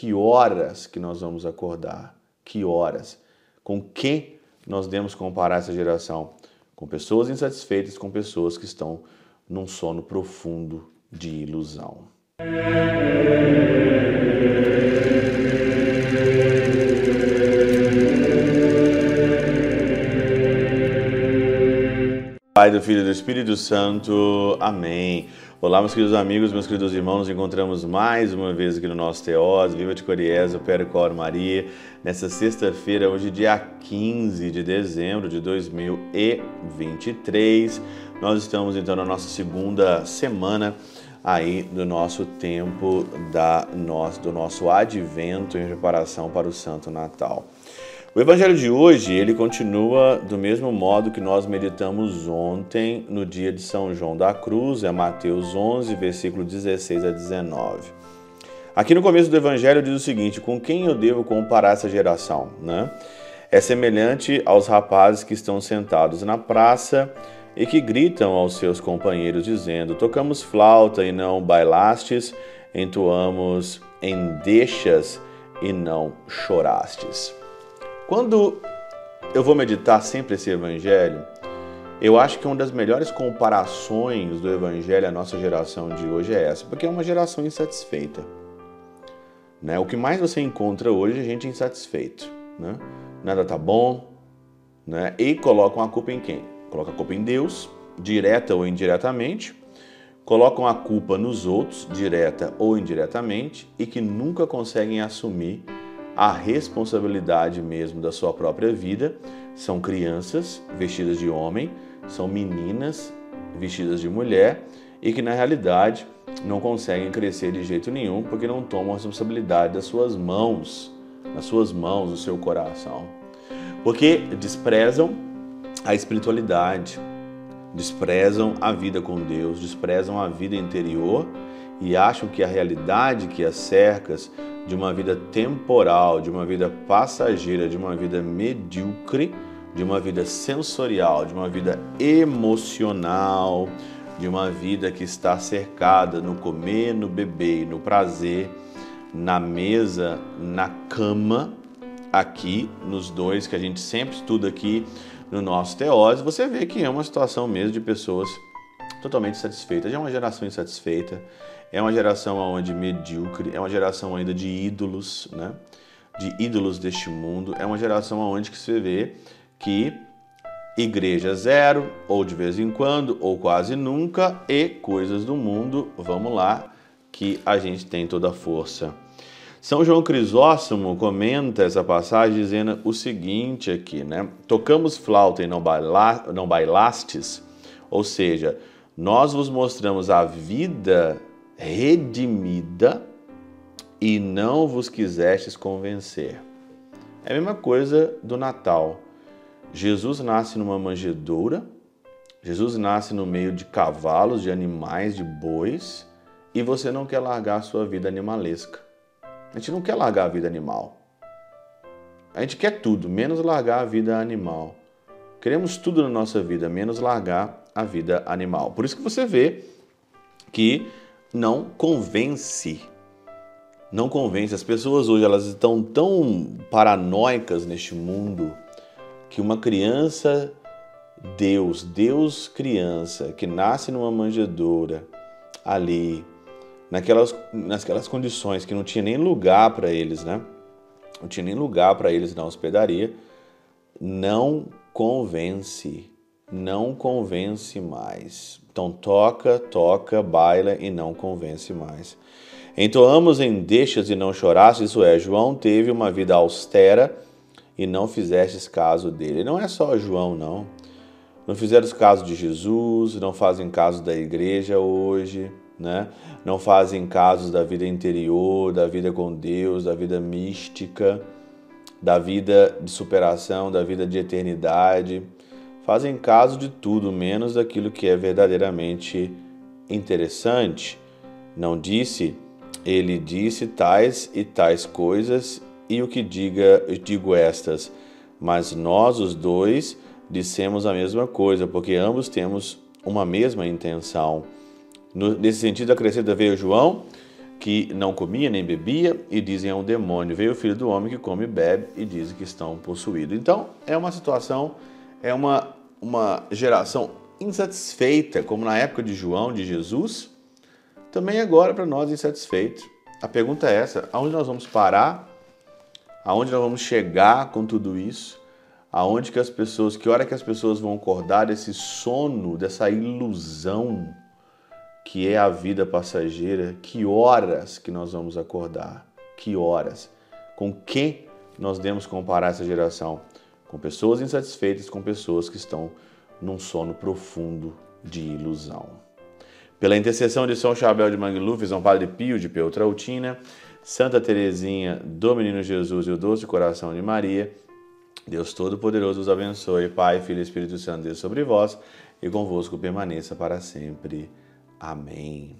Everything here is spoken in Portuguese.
Que horas que nós vamos acordar? Que horas? Com quem nós devemos comparar essa geração? Com pessoas insatisfeitas, com pessoas que estão num sono profundo de ilusão. Pai do Filho e do Espírito Santo. Amém. Olá, meus queridos amigos, meus queridos irmãos, nos encontramos mais uma vez aqui no nosso Teós, Viva de Coriésio, Percor Maria, nessa sexta-feira, hoje dia 15 de dezembro de 2023. Nós estamos então na nossa segunda semana aí do nosso tempo da nosso, do nosso advento em preparação para o Santo Natal. O evangelho de hoje, ele continua do mesmo modo que nós meditamos ontem, no dia de São João da Cruz, é Mateus 11, versículo 16 a 19. Aqui no começo do evangelho diz o seguinte: com quem eu devo comparar essa geração? Né? É semelhante aos rapazes que estão sentados na praça e que gritam aos seus companheiros, dizendo: Tocamos flauta e não bailastes, entoamos endechas e não chorastes. Quando eu vou meditar sempre esse evangelho, eu acho que uma das melhores comparações do evangelho à nossa geração de hoje é essa, porque é uma geração insatisfeita. Né? O que mais você encontra hoje é gente insatisfeito. Né? Nada tá bom, né? e colocam a culpa em quem? Colocam a culpa em Deus, direta ou indiretamente, colocam a culpa nos outros, direta ou indiretamente, e que nunca conseguem assumir a responsabilidade mesmo da sua própria vida. São crianças vestidas de homem, são meninas vestidas de mulher e que na realidade não conseguem crescer de jeito nenhum porque não tomam a responsabilidade das suas mãos, das suas mãos, do seu coração. Porque desprezam a espiritualidade, desprezam a vida com Deus, desprezam a vida interior e acham que a realidade que as cercas de uma vida temporal, de uma vida passageira, de uma vida medíocre, de uma vida sensorial, de uma vida emocional, de uma vida que está cercada no comer, no beber, no prazer, na mesa, na cama, aqui nos dois que a gente sempre estuda aqui no nosso Teose, você vê que é uma situação mesmo de pessoas totalmente satisfeitas, é uma geração insatisfeita, é uma geração onde medíocre, é uma geração ainda de ídolos, né? De ídolos deste mundo, é uma geração onde que se vê que igreja zero, ou de vez em quando, ou quase nunca, e coisas do mundo, vamos lá, que a gente tem toda a força. São João Crisóstomo comenta essa passagem dizendo o seguinte aqui, né? Tocamos flauta e não, baila, não bailastes, ou seja, nós vos mostramos a vida redimida e não vos quisestes convencer. É a mesma coisa do Natal. Jesus nasce numa manjedoura, Jesus nasce no meio de cavalos, de animais, de bois, e você não quer largar a sua vida animalesca. A gente não quer largar a vida animal. A gente quer tudo, menos largar a vida animal. Queremos tudo na nossa vida, menos largar a vida animal. Por isso que você vê que não convence. Não convence. As pessoas hoje elas estão tão paranoicas neste mundo que uma criança Deus, Deus criança que nasce numa manjedoura ali, naquelas, naquelas condições que não tinha nem lugar para eles, né? Não tinha nem lugar para eles na hospedaria, não convence, não convence mais. Então toca, toca, baila e não convence mais. Entoamos em deixas e não choraste, isso é, João teve uma vida austera e não fizestes caso dele. Não é só João, não. Não fizeram caso de Jesus, não fazem caso da igreja hoje, né? Não fazem caso da vida interior, da vida com Deus, da vida mística, da vida de superação, da vida de eternidade fazem caso de tudo menos daquilo que é verdadeiramente interessante. Não disse, ele disse tais e tais coisas, e o que diga, digo estas, mas nós os dois dissemos a mesma coisa, porque ambos temos uma mesma intenção. No, nesse sentido, acrescenta veio João, que não comia nem bebia, e dizem é um demônio. Veio o filho do homem que come e bebe, e dizem que estão possuídos. Então, é uma situação, é uma, uma geração insatisfeita, como na época de João, de Jesus, também agora para nós insatisfeitos. A pergunta é essa: aonde nós vamos parar? Aonde nós vamos chegar com tudo isso? Aonde que as pessoas, que hora que as pessoas vão acordar desse sono, dessa ilusão que é a vida passageira? Que horas que nós vamos acordar? Que horas? Com quem nós devemos comparar essa geração? Com pessoas insatisfeitas, com pessoas que estão num sono profundo de ilusão. Pela intercessão de São Chabel de Mangluf, São Padre Pio de Peutrautina, Santa Teresinha do Menino Jesus e o Doce Coração de Maria, Deus Todo-Poderoso os abençoe, Pai, Filho e Espírito Santo, Deus sobre vós e convosco permaneça para sempre. Amém.